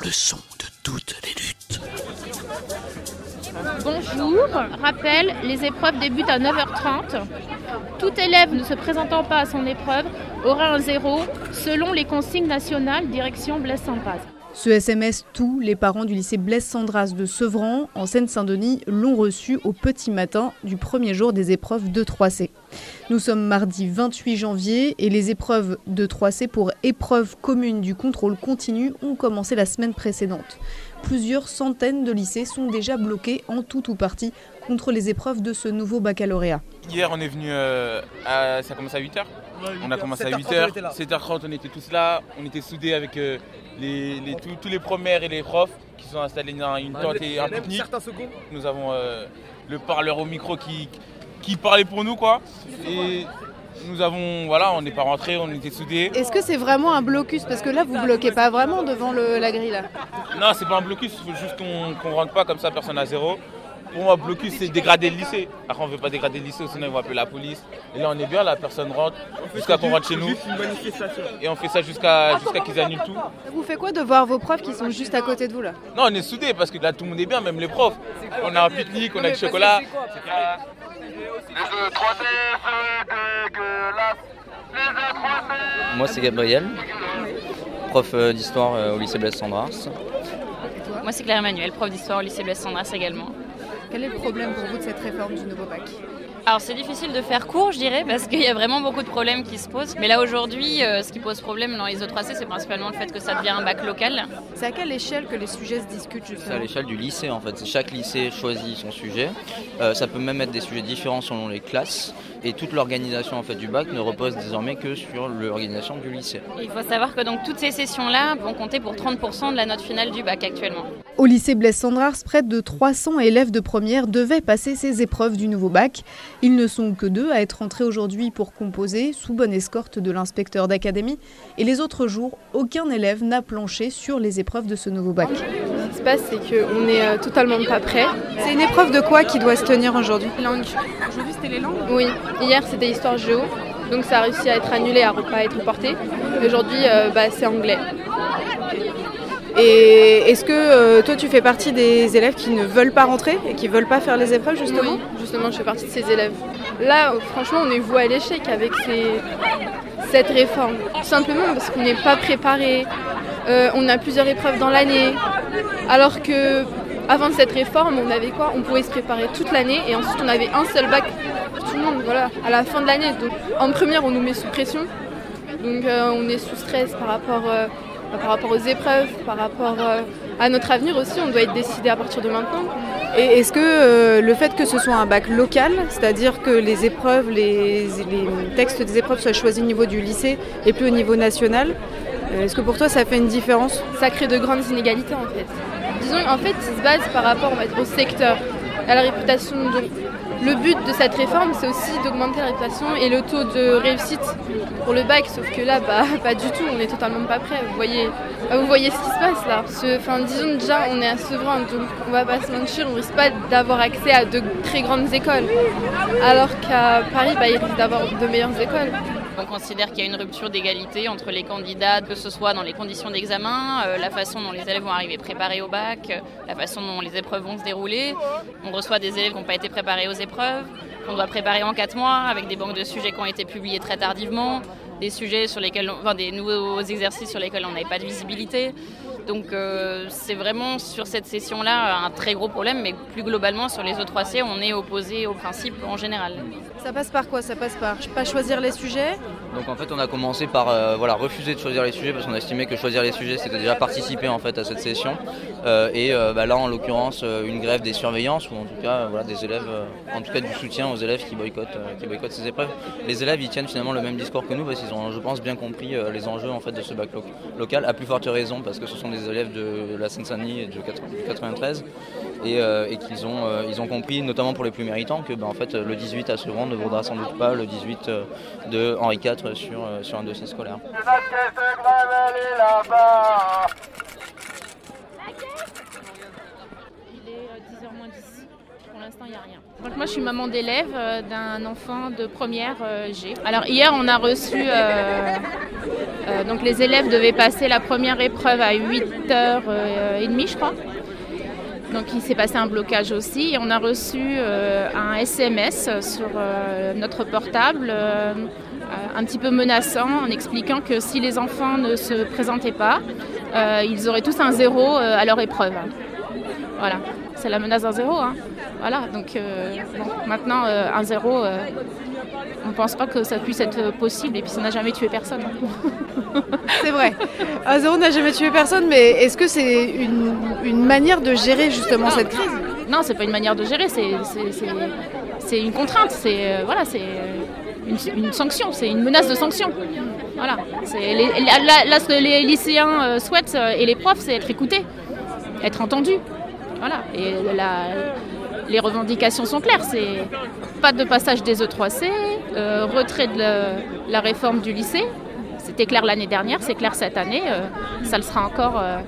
le son de toutes les luttes. Bonjour, rappel, les épreuves débutent à 9h30. Tout élève ne se présentant pas à son épreuve aura un zéro selon les consignes nationales direction Blaise-Saint-Braz. Ce SMS, tous les parents du lycée Blaise Sandras de Sevran, en Seine-Saint-Denis, l'ont reçu au petit matin du premier jour des épreuves de 3C. Nous sommes mardi 28 janvier et les épreuves de 3C pour épreuve commune du contrôle continu ont commencé la semaine précédente. Plusieurs centaines de lycées sont déjà bloqués en tout ou partie contre les épreuves de ce nouveau baccalauréat. Hier, on est venu, euh, à, ça commence à 8h. On a commencé à 8h. 7h30, on était tous là. On était soudés avec euh, les, les- tous, tous les premières et les profs qui sont installés dans une tente et un pique-nique. Nous avons euh, le parleur au micro qui, qui parlait pour nous, quoi. Et nous avons, voilà, on n'est pas rentrés, on était soudés. Est-ce que c'est vraiment un blocus? Parce que là, vous bloquez pas vraiment devant le- la grille là. Non, c'est pas un blocus, il faut juste qu'on qu'on rentre pas comme ça, personne à zéro. Pour moi, blocus, c'est dégrader le lycée. Après, on veut pas dégrader le lycée, sinon ils vont appeler la police. Et là, on est bien, la personne rentre jusqu'à qu'on rentre chez nous. Et on fait ça jusqu'à jusqu'à qu'ils annulent tout. Vous faites quoi de voir vos profs qui sont juste à côté de vous là Non, on est soudés parce que là, tout le monde est bien, même les profs. On a un pique-nique, on a du chocolat. Moi, c'est Gabriel, prof euh, d'histoire euh, au lycée Blaise Sandras. Moi, c'est Claire Emmanuel, prof d'histoire au lycée Blaise Sandras également. Quel est le problème pour vous de cette réforme du nouveau bac Alors, c'est difficile de faire court, je dirais, parce qu'il y a vraiment beaucoup de problèmes qui se posent. Mais là, aujourd'hui, euh, ce qui pose problème dans les autres AC, c'est principalement le fait que ça devient un bac local. C'est à quelle échelle que les sujets se discutent C'est à justement l'échelle du lycée en fait. Chaque lycée choisit son sujet. Euh, ça peut même être des sujets différents selon les classes. Et toute l'organisation en fait du bac ne repose désormais que sur l'organisation du lycée. Il faut savoir que donc toutes ces sessions-là vont compter pour 30% de la note finale du bac actuellement. Au lycée Blaise Sandras, près de 300 élèves de première devaient passer ces épreuves du nouveau bac. Ils ne sont que deux à être entrés aujourd'hui pour composer, sous bonne escorte de l'inspecteur d'académie. Et les autres jours, aucun élève n'a planché sur les épreuves de ce nouveau bac. Ce qui se passe, c'est qu'on n'est euh, totalement pas prêt. C'est une épreuve de quoi qui doit se tenir aujourd'hui? Langue. C'était les langues? Oui, hier, c'était histoire géo. Donc, ça a réussi à être annulé, à ne pas être reporté. Et Aujourd'hui, euh, bah, c'est anglais. Et est-ce que euh, toi tu fais partie des élèves qui ne veulent pas rentrer et qui veulent pas faire les épreuves justement? Oui, justement, je fais partie de ces élèves. Là, franchement, on est voué à l'échec avec ces- cette réforme. Tout simplement parce qu'on n'est pas préparé. Euh, on a plusieurs épreuves dans l'année. Alors que avant cette réforme, on avait quoi On pouvait se préparer toute l'année et ensuite on avait un seul bac pour tout le monde. Voilà, à la fin de l'année. Donc en première, on nous met sous pression. Donc euh, on est sous stress par rapport, euh, par rapport aux épreuves, par rapport euh, à notre avenir aussi. On doit être décidé à partir de maintenant. Et est-ce que le fait que ce soit un bac local, c'est-à-dire que les épreuves, les, les textes des épreuves soient choisis au niveau du lycée et plus au niveau national, est-ce que pour toi ça fait une différence? Ça crée de grandes inégalités en fait. Disons en fait il se base par rapport au secteur, à la réputation. Donc, le but de cette réforme c'est aussi d'augmenter la réputation et le taux de réussite pour le bac, sauf que là bah, pas du tout, on est totalement pas prêt. Vous voyez, vous voyez ce qui se passe là. Enfin disons déjà on est à Sevran donc on va pas se mentir, on risque pas d'avoir accès à de très grandes écoles. Alors qu'à Paris bah, il risque d'avoir de meilleures écoles. On considère qu'il y a une rupture d'égalité entre les candidats, que ce soit dans les conditions d'examen, euh, la façon dont les élèves vont arriver préparés au bac, euh, la façon dont les épreuves vont se dérouler. On reçoit des élèves qui n'ont pas été préparés aux épreuves, qu'on doit préparer en quatre mois, avec des banques de sujets qui ont été publiés très tardivement, des sujets sur lesquels, enfin, des nouveaux exercices sur lesquels on n'avait pas de visibilité. Donc euh, c'est vraiment sur cette session-là un très gros problème, mais plus globalement sur les autres 3C, on est opposé au principe en général. Ça passe par quoi? Ça passe par pas choisir les sujets? Donc en fait, on a commencé par euh, voilà, refuser de choisir les sujets parce qu'on estimait que choisir les sujets, c'était déjà participer en fait à cette session. Euh, et euh, bah, là, en l'occurrence, euh, une grève des surveillances ou en tout cas euh, voilà, des élèves, euh, en tout cas du soutien aux élèves qui boycottent, euh, qui boycottent ces épreuves. Les élèves, ils tiennent finalement le même discours que nous parce qu'ils ont, je pense, bien compris euh, les enjeux en fait de ce bac lo- local. À plus forte raison parce que ce sont des élèves de la Seine-Saint-Denis et de 80 du 93 et, euh, et qu'ils ont, euh, ils ont compris, notamment pour les plus méritants, que bah, en fait, le 18 à Sevran ne vaudra sans doute pas le 18 euh, de Henri IV sur, euh, sur un dossier scolaire. Il est 10h moins 10. Pour l'instant, il n'y a rien. Donc moi, je suis maman d'élève euh, d'un enfant de première euh, G. Alors hier, on a reçu euh, donc les élèves devaient passer la première épreuve à 8h30, je crois. Donc il s'est passé un blocage aussi et on a reçu un SMS sur notre portable un petit peu menaçant en expliquant que si les enfants ne se présentaient pas, ils auraient tous un zéro à leur épreuve. Voilà, c'est la menace d'un zéro. Hein. Voilà, donc maintenant un zéro, pense pas que ça puisse être possible et puis ça n'a jamais tué personne. c'est vrai. Un zéro n'a jamais tué personne, mais est-ce que c'est une, manière de gérer justement cette crise? Non, c'est pas une manière de gérer, c'est une contrainte, c'est euh, voilà, c'est une, sanction, c'est une menace de sanction. Voilà. Les, là, ce que les lycéens euh, souhaitent euh, et les profs, c'est être écoutés, être entendus. Voilà. Et les revendications sont claires. C'est pas de passage des E3C, euh, retrait de la, réforme du lycée. C'était clair l'année dernière, c'est clair cette année. Euh, ça le sera encore euh,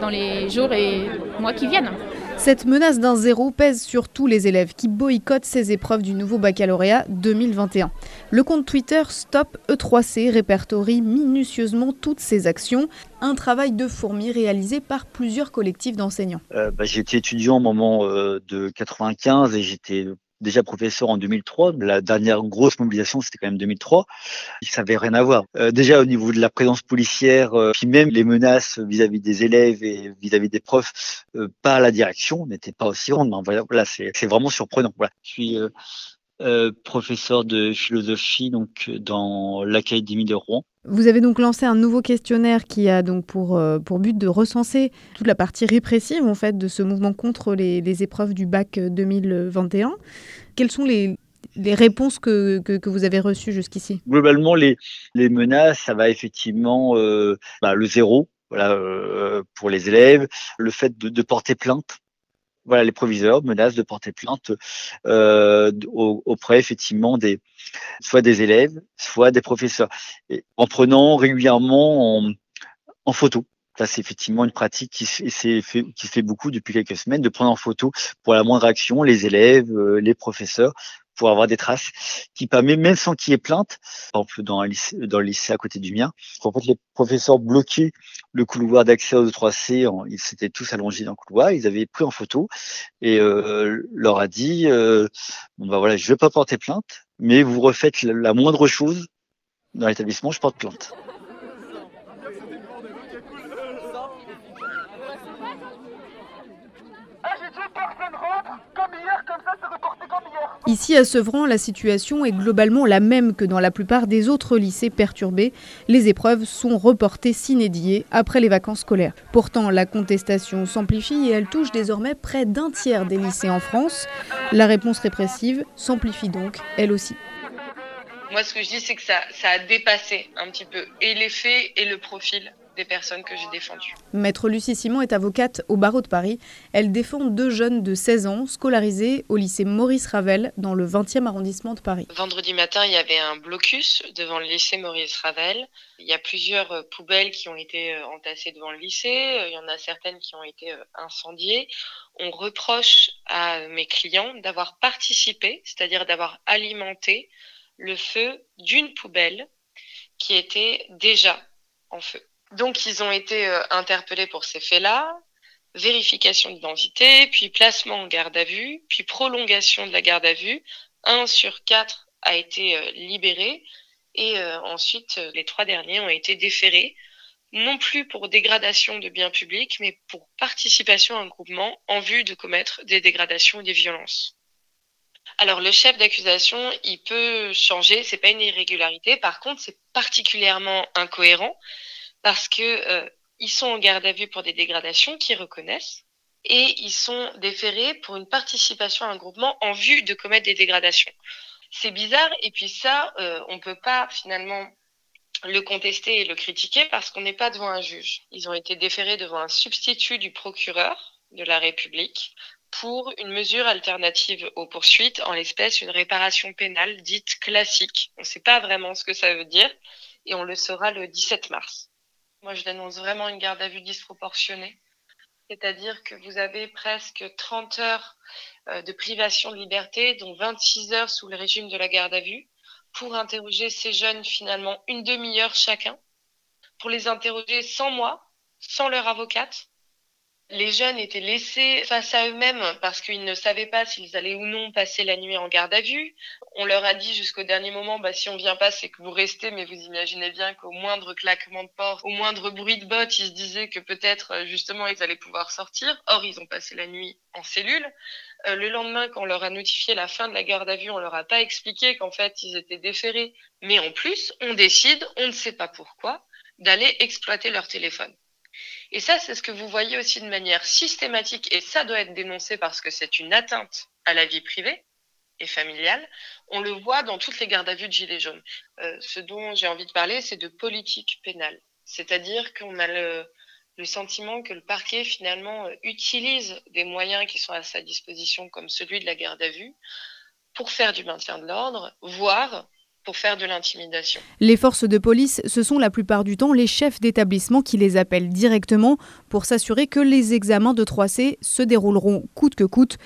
dans les jours et mois qui viennent. Cette menace d'un zéro pèse sur tous les élèves qui boycottent ces épreuves du nouveau baccalauréat 2021. Le compte Twitter Stop E3C répertorie minutieusement toutes ces actions, un travail de fourmi réalisé par plusieurs collectifs d'enseignants. Euh, bah, j'étais étudiant au moment de 95 et j'étais déjà professeur en 2003. La dernière grosse mobilisation, c'était quand même 2003. Ça n'avait rien à. Euh, déjà au niveau de la présence policière, euh, puis même les menaces vis-à-vis des élèves et vis-à-vis des profs, euh, pas à la direction, n'étaient pas aussi grandes. Voilà, c'est vraiment surprenant. Voilà. Je suis euh, professeur de philosophie donc dans l'académie de Rouen. Vous avez donc lancé un nouveau questionnaire qui a donc pour, euh, pour but de recenser toute la partie répressive en fait de ce mouvement contre les, les épreuves du bac 2021. Quelles sont les, les réponses que, que, vous avez reçues jusqu'ici? Globalement, les, les menaces, ça va effectivement euh, bah, le zéro voilà, euh, pour les élèves, le fait de porter plainte les proviseurs menacent de porter plainte euh, auprès effectivement des soit des élèves, soit des professeurs, en prenant régulièrement en, photo. Ça, c'est effectivement une pratique qui se, fait, qui se fait beaucoup depuis quelques semaines, de prendre en photo pour la moindre action les élèves, euh, les professeurs, pour avoir des traces qui permet, même sans qu'il y ait plainte, par exemple dans, un lycée, dans le lycée à côté du mien, en fait les professeurs bloquaient le couloir d'accès aux 3C, ils s'étaient tous allongés dans le couloir, ils avaient pris en photo et euh, leur a dit euh, bon bah voilà, je vais pas porter plainte, mais vous refaites la moindre chose dans l'établissement, je porte plainte. Ici à Sevran, la situation est globalement la même que dans la plupart des autres lycées perturbés. Les épreuves sont reportées s'inédiées après les vacances scolaires. Pourtant, la contestation s'amplifie et elle touche désormais près d'un tiers des lycées en France. La réponse répressive s'amplifie donc, elle aussi. Moi, ce que je dis, c'est que ça, ça a dépassé un petit peu et les faits et le profil des personnes que j'ai défendues. Maître Lucie Simon est avocate au barreau de Paris. Elle défend deux jeunes de 16 ans scolarisés au lycée Maurice Ravel dans le 20e arrondissement de Paris. Vendredi matin, il y avait un blocus devant le lycée Maurice Ravel. Il y a plusieurs euh, poubelles qui ont été euh, entassées devant le lycée. Euh, il y en a certaines qui ont été incendiées. On reproche à mes clients d'avoir participé, c'est-à-dire d'avoir alimenté le feu d'une poubelle qui était déjà en feu. Donc, ils ont été euh, interpellés pour ces faits-là, vérification d'identité, puis placement en garde à vue, puis prolongation de la garde à vue. Un sur quatre a été euh, libéré et euh, ensuite les trois derniers ont été déférés, non plus pour dégradation de biens publics, mais pour participation à un groupement en vue de commettre des dégradations ou des violences. Alors le chef d'accusation, il peut changer, c'est pas une irrégularité. Par contre, c'est particulièrement incohérent parce que euh, ils sont en garde à vue pour des dégradations qu'ils reconnaissent et ils sont déférés pour une participation à un groupement en vue de commettre des dégradations. C'est bizarre et puis ça, euh, on peut pas finalement le contester et le critiquer parce qu'on n'est pas devant un juge. Ils ont été déférés devant un substitut du procureur de la République pour une mesure alternative aux poursuites, en l'espèce une réparation pénale dite classique. On ne sait pas vraiment ce que ça veut dire et on le saura le 17 mars. Moi, je dénonce vraiment une garde à vue disproportionnée. C'est-à-dire que vous avez presque 30 heures euh, de privation de liberté, dont 26 heures sous le régime de la garde à vue, pour interroger ces jeunes finalement une demi-heure chacun, pour les interroger sans moi, sans leur avocate. Les jeunes étaient laissés face à eux-mêmes parce qu'ils ne savaient pas s'ils allaient ou non passer la nuit en garde à vue. On leur a dit jusqu'au dernier moment, bah, si on vient pas, c'est que vous restez, mais vous imaginez bien qu'au moindre claquement de porte, au moindre bruit de botte, ils se disaient que peut-être euh, justement ils allaient pouvoir sortir. Or, ils ont passé la nuit en cellule. Euh, le lendemain, quand on leur a notifié la fin de la garde à vue, on leur a pas expliqué qu'en fait ils étaient déférés. Mais en plus, on décide, on ne sait pas pourquoi, d'aller exploiter leur téléphone. Et ça, c'est ce que vous voyez aussi de manière systématique, et ça doit être dénoncé parce que c'est une atteinte à la vie privée et familiale. On le voit dans toutes les gardes à vue de Gilets jaunes. Euh, ce dont j'ai envie de parler, c'est de politique pénale. C'est-à-dire qu'on a le, le, sentiment que le parquet, finalement, euh, utilise des moyens qui sont à sa disposition, comme celui de la garde à vue, pour faire du maintien de l'ordre, voire pour faire de l'intimidation. Les forces de police, ce sont la plupart du temps les chefs d'établissement qui les appellent directement pour s'assurer que les examens de 3C se dérouleront coûte que coûte.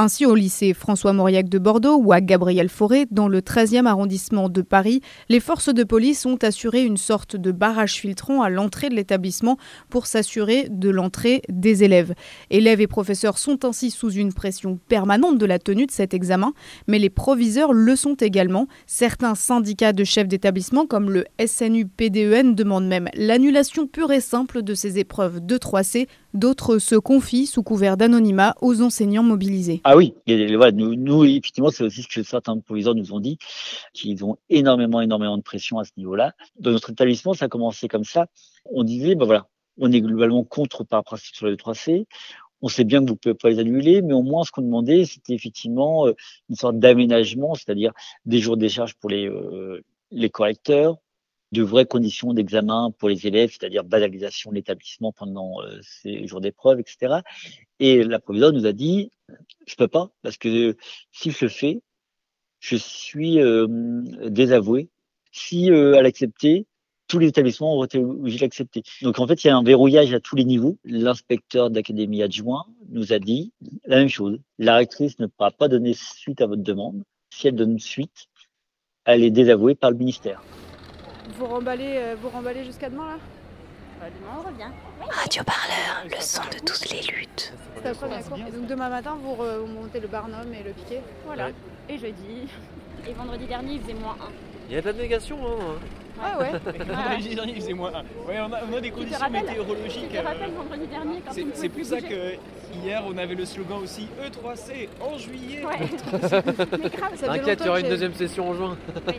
Ainsi, au lycée François Mauriac de Bordeaux ou à Gabriel Fauré, dans le 13e arrondissement de Paris, les forces de police ont assuré une sorte de barrage filtrant à l'entrée de l'établissement pour s'assurer de l'entrée des élèves. Élèves et professeurs sont ainsi sous une pression permanente de la tenue de cet examen, mais les proviseurs le sont également. Certains syndicats de chefs d'établissement, comme le SNU-PDEN, demandent même l'annulation pure et simple de ces épreuves de 3C D'autres se confient sous couvert d'anonymat aux enseignants mobilisés. Ah oui, voilà, nous, nous, effectivement, c'est aussi ce que certains proviseurs nous ont dit, qu'ils ont énormément, énormément de pression à ce niveau-là. Dans notre établissement, ça a commencé comme ça. On disait, ben voilà, on est globalement contre par principe sur le 3C. On sait bien que vous ne pouvez pas les annuler, mais au moins ce qu'on demandait, c'était effectivement euh, une sorte d'aménagement, c'est-à-dire des jours de décharge pour les, euh, les correcteurs, de vraies conditions d'examen pour les élèves, c'est-à-dire banalisation de l'établissement pendant euh, ces jours d'épreuve, etc. Et la proviseure nous a dit, je peux pas, parce que si je le fais, je suis euh, désavoué. Si euh, elle acceptait, tous les établissements auraient été obligés d'accepter. Donc en fait, il y a un verrouillage à tous les niveaux. L'inspecteur d'académie adjoint nous a dit la même chose. La rectrice ne pourra pas donner suite à votre demande. Si elle donne suite, elle est désavouée par le ministère. Vous remballez, euh, vous remballez jusqu'à demain là bah, Demain on revient. Radio Parleur, le son de toutes les luttes. C'est la première fois. Et donc demain matin vous, vous, montez le Barnum et le piquet Voilà. Ouais. Et jeudi. Et vendredi dernier il faisait moins 1. Il n'y a pas de négation hein ah ouais Vendredi dernier il faisait moins 1. Ouais, on a, on a des conditions météorologiques. Je te rappelle vendredi dernier quand C'est pour ça que hier on avait le slogan aussi E3C en juillet. Ouais. Mais grave, ça T'inquiète, il y aura une deuxième session en juin.